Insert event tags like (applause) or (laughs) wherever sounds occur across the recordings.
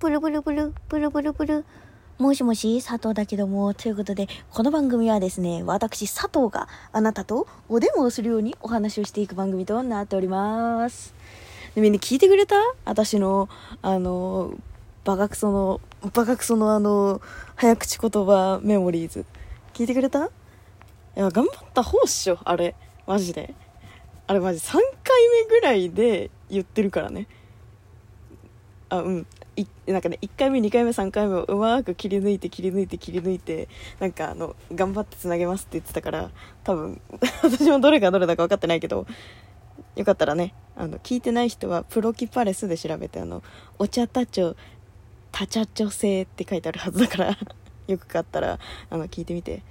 ブルブルブル、ブルブルブル。もしもし、佐藤だけども、ということで、この番組はですね、私、佐藤があなたとお電話をするようにお話をしていく番組となっております。でみんな聞いてくれた？私の、あの、バカクソの、バカクソのあの、早口言葉メモリーズ。聞いてくれた？いや、頑張った方っしょ、あれ。マジで。あれマジ3回目ぐらいで言ってるからね。あ、うん。なんかね、1回目、2回目、3回目をうまく切り抜いて、切り抜いて、切り抜いて、なんかあの、頑張ってつなげますって言ってたから、多分、(laughs) 私もどれがどれだか分かってないけど、よかったらね、あの、聞いてない人は、プロキパレスで調べて、あの、お茶たちょ、たちゃちょ製って書いてあるはずだから、(laughs) よく買ったら、あの、聞いてみて。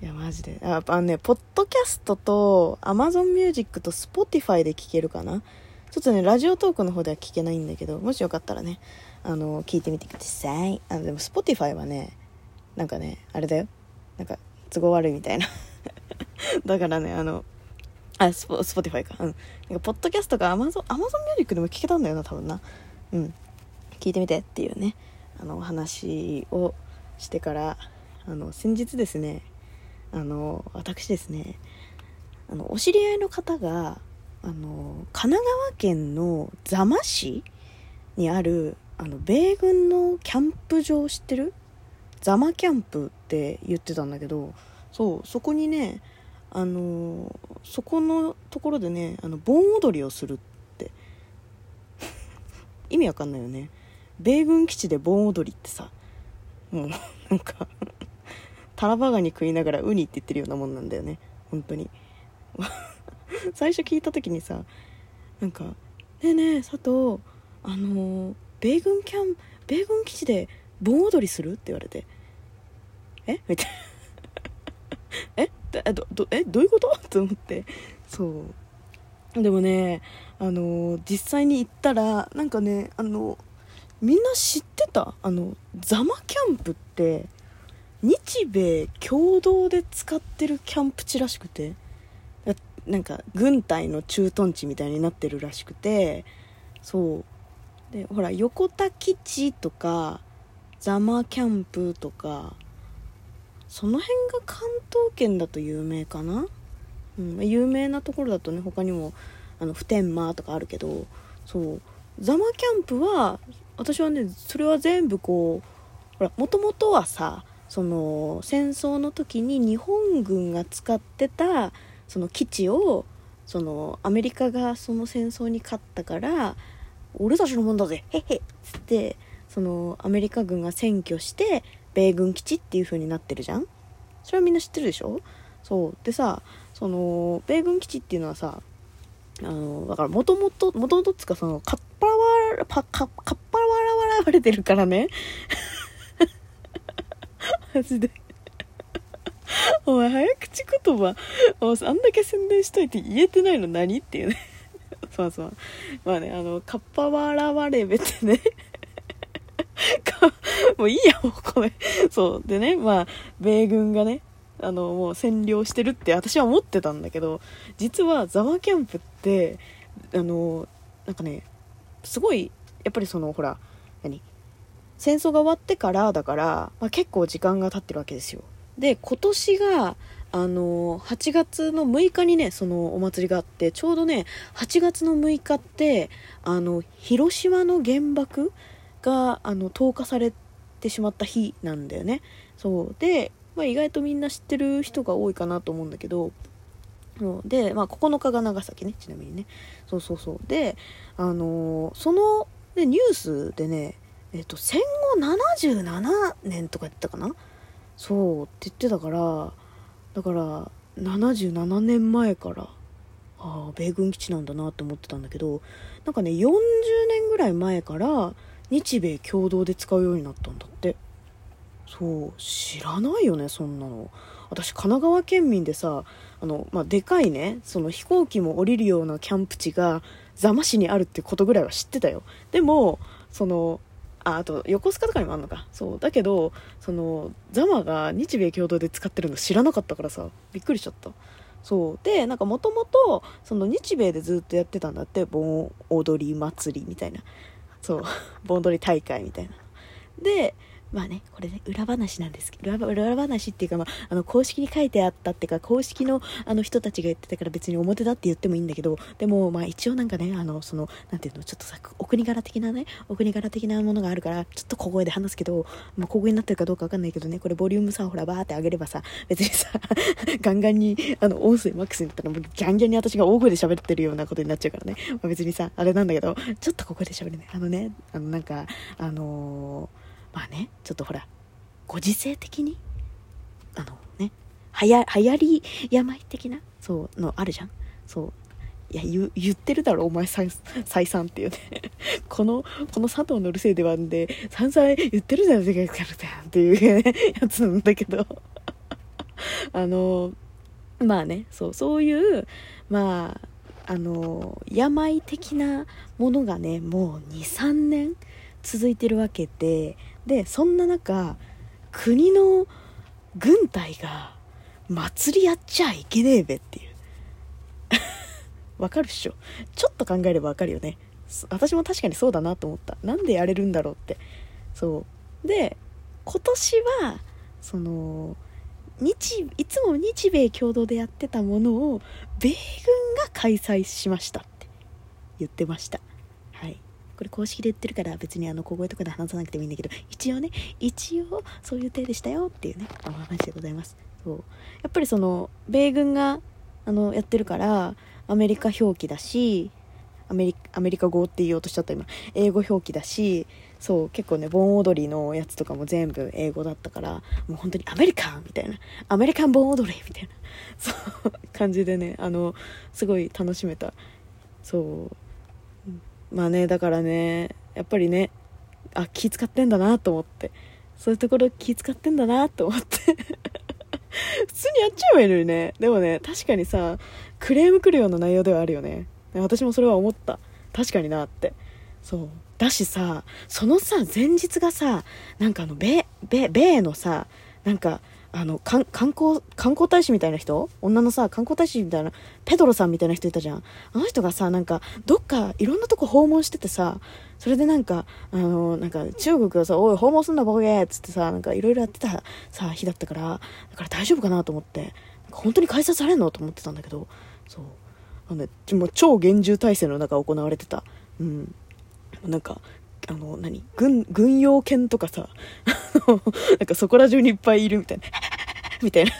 いや、マジで。あ、あのね、ポッドキャストと、Amazon Music と Spotify で聞けるかな？ちょっとね、ラジオトークの方では聞けないんだけど、もしよかったらね、あの、聞いてみてください。あの、でも、Spotify はね、なんかね、あれだよ。なんか、都合悪いみたいな。(laughs) だからね、あの、あ、スポ、スポティファイか。うん。なんか、ポッドキャストが Amazon、Amazon Music でも聞けたんだよな、多分な。うん。聞いてみてっていうね、あの、お話をしてから、あの、先日ですね、あの、私ですね、あの、お知り合いの方が、あの神奈川県の座間市にあるあの米軍のキャンプ場知ってる？座間キャンプって言ってたんだけどそうそこにねあのそこのところでねあの盆踊りをするって。(laughs) 意味わかんないよね。米軍基地で盆踊りってさもうなんかタラバガニ食いながらウニって言ってるようなもんなんだよね。本当に。最初聞いた時にさなんか「ねえねえ佐藤あのー米軍キャン米軍基地で盆踊りする?」って言われて「え？みたいな。(laughs) え？えどどえ？どういうこと? (laughs)」と思って。そう。でもねあの実際に行ったらなんかねあのみんな知ってた？あのザマキャンプって日米共同で使ってるキャンプ地らしくて。なんか軍隊の駐屯地みたいになってるらしくて。そう。でほら横田基地とかザマキャンプとかその辺が関東圏だと有名かな、うん、有名なところだとね他にもあの普天間とかあるけどそうザマキャンプは私はねそれは全部こうほらもともとはさその戦争の時に日本軍が使ってたその基地をそのアメリカがその戦争に勝ったから俺たちのもんだぜ。へっへ。っつってそのアメリカ軍が占拠して米軍基地っていう風になってるじゃん？それはみんな知ってるでしょ？そう。でさその米軍基地っていうのはさあのだからもともともともとっつうかそのかっぱらわパかかっぱらわれてるからね。(laughs) マジで。お前早口言葉。あんだけ宣伝しといて言えてないの何？っていうね。(laughs) そうそう。まあねあのカッパワラワレベってね。(laughs) もういいやもうこれ。そう。でねまあ米軍がねあのもう占領してるって私は思ってたんだけど実はザワキャンプってあのなんかねすごいやっぱりそのほら何？戦争が終わってからだから、まあ、結構時間が経ってるわけですよ。で今年があの8月の6日にねそのお祭りがあってちょうどね8月の6日ってあの広島の原爆があの投下されてしまった日なんだよね。そう。で、まあ、意外とみんな知ってる人が多いかなと思うんだけどで、まあ、9日が長崎ねちなみにね。そうそうそう。であのその、ね、ニュースでねえっと戦後77年とか言ってたかな？そうって言ってたからだから77年前からああ米軍基地なんだなって思ってたんだけどなんかね40年ぐらい前から日米共同で使うようになったんだって。そう知らないよねそんなの。私神奈川県民でさあの、まあ、でかいねその飛行機も降りるようなキャンプ地が座間市にあるってことぐらいは知ってたよ。でもそのああと横須賀とかにもあんのか。そう。だけどそのザマが日米共同で使ってるの知らなかったからさ。びっくりしちゃった。そう。でなんかもともと日米でずっとやってたんだって。盆踊り祭りみたいな。そう。(laughs) 盆踊り大会みたいな。でまあね、これね、裏話なんですけど、裏話っていうか、まあ、あの、公式に書いてあったっていうか、公式の、あの、人たちが言ってたから別に表だって言ってもいいんだけど、でも、まあ、一応なんかね、あの、その、なんていうの、ちょっとさ、お国柄的なね、お国柄的なものがあるから、ちょっと小声で話すけど、まあ、小声になってるかどうかわかんないけどね、これボリュームさ、ほら、バーって上げればさ、別にさ、(laughs) ガンガンに、あの、音声マックスになったら、もう、ギャンギャンに私が大声で喋ってるようなことになっちゃうからね、まあ、別にさ、あれなんだけど、ちょっと小声で喋るね。あのね、あの、なんか、あのー、まあね、ちょっとほら、ご時世的にあのねはや流行り病的なそうのあるじゃん。そういや言言ってるだろお前再再三っていうね。(laughs) このこの佐藤のるせいではんで散々言ってるじゃん世界からっていう、ね、やつなんだけど。(laughs) あのまあねそうそういうまああの病的なものがねもう23年続いてるわけででそんな中国の軍隊が祭りやっちゃいけねえべっていう。(laughs) わかるっしょ。ちょっと考えればわかるよね。私も確かにそうだなと思った。なんでやれるんだろうって。そう。で今年はその日いつも日米共同でやってたものを米軍が開催しましたって言ってました。これ公式で言ってるから別にあの小声とかで話さなくてもいいんだけど一応ね一応そういう体でしたよっていうねお話でございます。そう。やっぱりその米軍があのやってるからアメリカ表記だしアメリアメリカ語って言おうとしちゃった今。英語表記だしそう結構ね盆踊りのやつとかも全部英語だったからもう本当にアメリカンみたいな。アメリカン盆踊りみたいな。そう感じでねあのすごい楽しめた。そう。まあねだからねやっぱりねあ気使ってんだなと思って。そういうところ気使ってんだなと思って。普通にやっちゃえばいいのにね。でもね確かにさクレーム来るような内容ではあるよね。私もそれは思った。確かになって。そう。だしさそのさ前日がさなんかあの米米米のさなんかあの観光観光大使みたいな人？女のさ観光大使みたいなペドロさんみたいな人いたじゃん。あの人がさなんかどっかいろんなとこ訪問しててさそれでなんかあのなんか中国がさ「おい訪問すんだボケ」っつってさなんかいろいろやってたさ日だったからだから大丈夫かなと思って本当に開催されんの？と思ってたんだけどそう。あの、ね、もう超厳重体制の中行われてた。うん。なんかあの何？軍軍用犬とかさ。(laughs) なんかそこら中にいっぱいいるみたいな。(laughs) みたいな。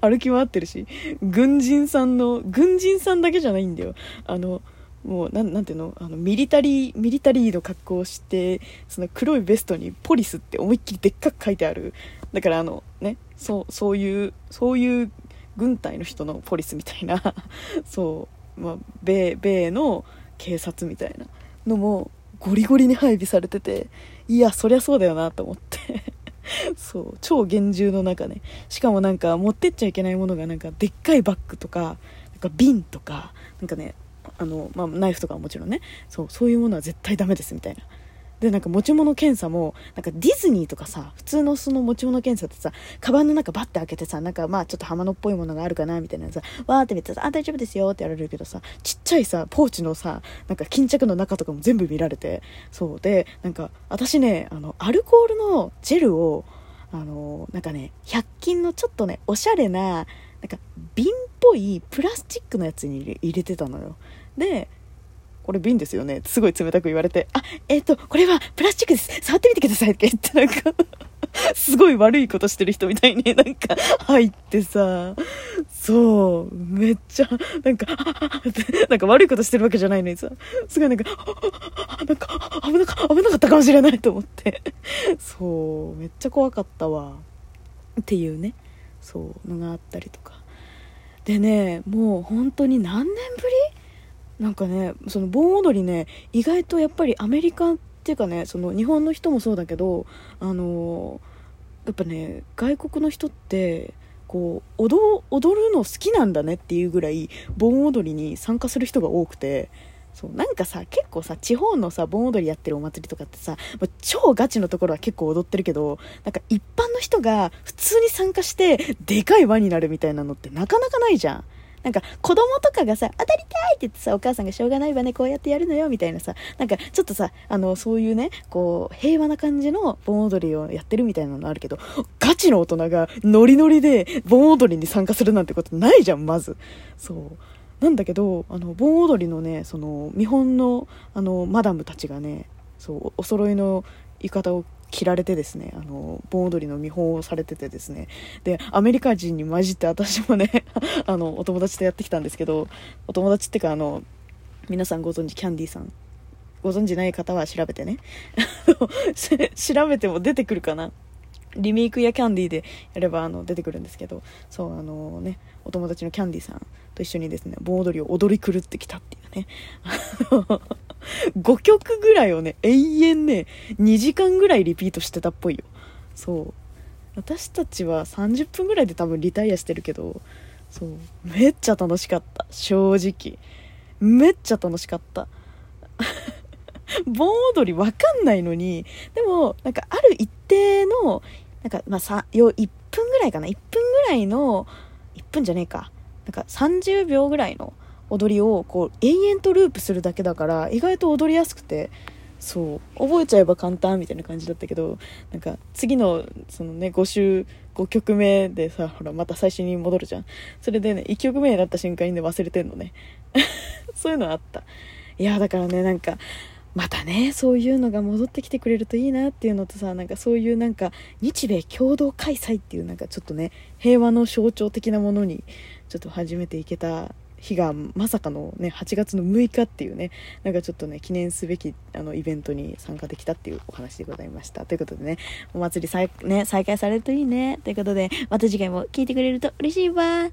(laughs) 歩き回ってるし。軍人さんの軍人さんだけじゃないんだよ。あのもうなんなんていうの？あのミリタリーミリタリーの格好をしてその黒いベストに「ポリス」って思いっきりでっかく書いてある。だからあのね？そうそういうそういう軍隊の人のポリスみたいな。そうまあ米米の警察みたいな。のもゴリゴリに配備されてていやそりゃそうだよなと思って。(laughs) そう超厳重の中ね。しかもなんか持ってっちゃいけないものがなんかでっかいバッグとかなんか瓶とかなんかねあの、まあ、ナイフとかはもちろんね。そうそういうものは絶対ダメですみたいな。でなんか持ち物検査もなんかディズニーとかさ普通のその持ち物検査ってさカバンの中バッて開けてさなんかまあちょっと刃物っぽいものがあるかなみたいなさわーって見てさあ大丈夫ですよってやられるけどさちっちゃいさポーチのさなんか巾着の中とかも全部見られてそうでなんか私ねあのアルコールのジェルをあのなんかね100均のちょっとねおしゃれななんか瓶っぽいプラスチックのやつに入れてたのよ。でこれ瓶ですよねすごい冷たく言われて、あ、えっ、ー、と、これはプラスチックです。触ってみてくださいって言ってなんか (laughs) すごい悪いことしてる人みたいになんか入ってさ、そう、めっちゃ、なんか、なんか悪いことしてるわけじゃないのにさ、すごいなんか、なんか危なか、危なかったかもしれないと思ってそう、めっちゃ怖かったわ。っていうね、そうのがあったりとか。でね、もう本当に何年ぶりなんかねその盆踊りね意外とやっぱりアメリカっていうかねその日本の人もそうだけどあのやっぱね外国の人ってこう踊踊るの好きなんだねっていうぐらい盆踊りに参加する人が多くてそうなんかさ結構さ地方のさ盆踊りやってるお祭りとかってさ、ま超ガチのところは結構踊ってるけどなんか一般の人が普通に参加してでかい輪になるみたいなのってなかなかないじゃん。なんか子供とかがさ、当たりたいって言ってさ、お母さんがしょうがないわね、こうやってやるのよ、みたいなさ、なんかちょっとさ、あの、そういうね、こう、平和な感じの盆踊りをやってるみたいなのあるけど、ガチの大人がノリノリで盆踊りに参加するなんてことないじゃん、まず。そう。なんだけど、あの、盆踊りのね、その、見本の、あの、マダムたちがね、そうお揃いの浴衣を着られてですねあの盆踊りの見本をされててですね。でアメリカ人に混じって私もね (laughs) あのお友達とやってきたんですけどお友達っていうかあの皆さんご存知キャンディーさん。ご存知ない方は調べてね。(laughs) (laughs) 調べても出てくるかな。リメイクやキャンディーでやればあの出てくるんですけど。そうあのねお友達のキャンディーさんと一緒にですね盆踊りを踊り狂ってきたっていう。ね。(laughs) 5曲ぐらいをね永遠ね2時間ぐらいリピートしてたっぽいよ。そう。私たちは30分ぐらいで多分リタイアしてるけどそう。めっちゃ楽しかった。正直。めっちゃ楽しかった。盆踊りわかんないのにでもなんかある一定のなんかまあさよ1分ぐらいかな。1分ぐらいの1分じゃねえか。なんか30秒ぐらいの踊りをこう延々とループするだけだから意外と踊りやすくてそう覚えちゃえば簡単みたいな感じだったけどなんか次のそのね5週5曲目でさほらまた最初に戻るじゃん。それでね1曲目になった瞬間にね忘れてんのね。(laughs) そういうのあった。いやだからねなんかまたねそういうのが戻ってきてくれるといいなっていうのとさなんかそういうなんか日米共同開催っていうなんかちょっとね平和の象徴的なものにちょっと始めていけた日がまさかのね8月の6日っていうねなんかちょっとね記念すべきあのイベントに参加できたっていうお話でございました。ということでねお祭り再,、ね、再開されるといいね。ということでまた次回も聞いてくれると嬉しいわ。じゃあね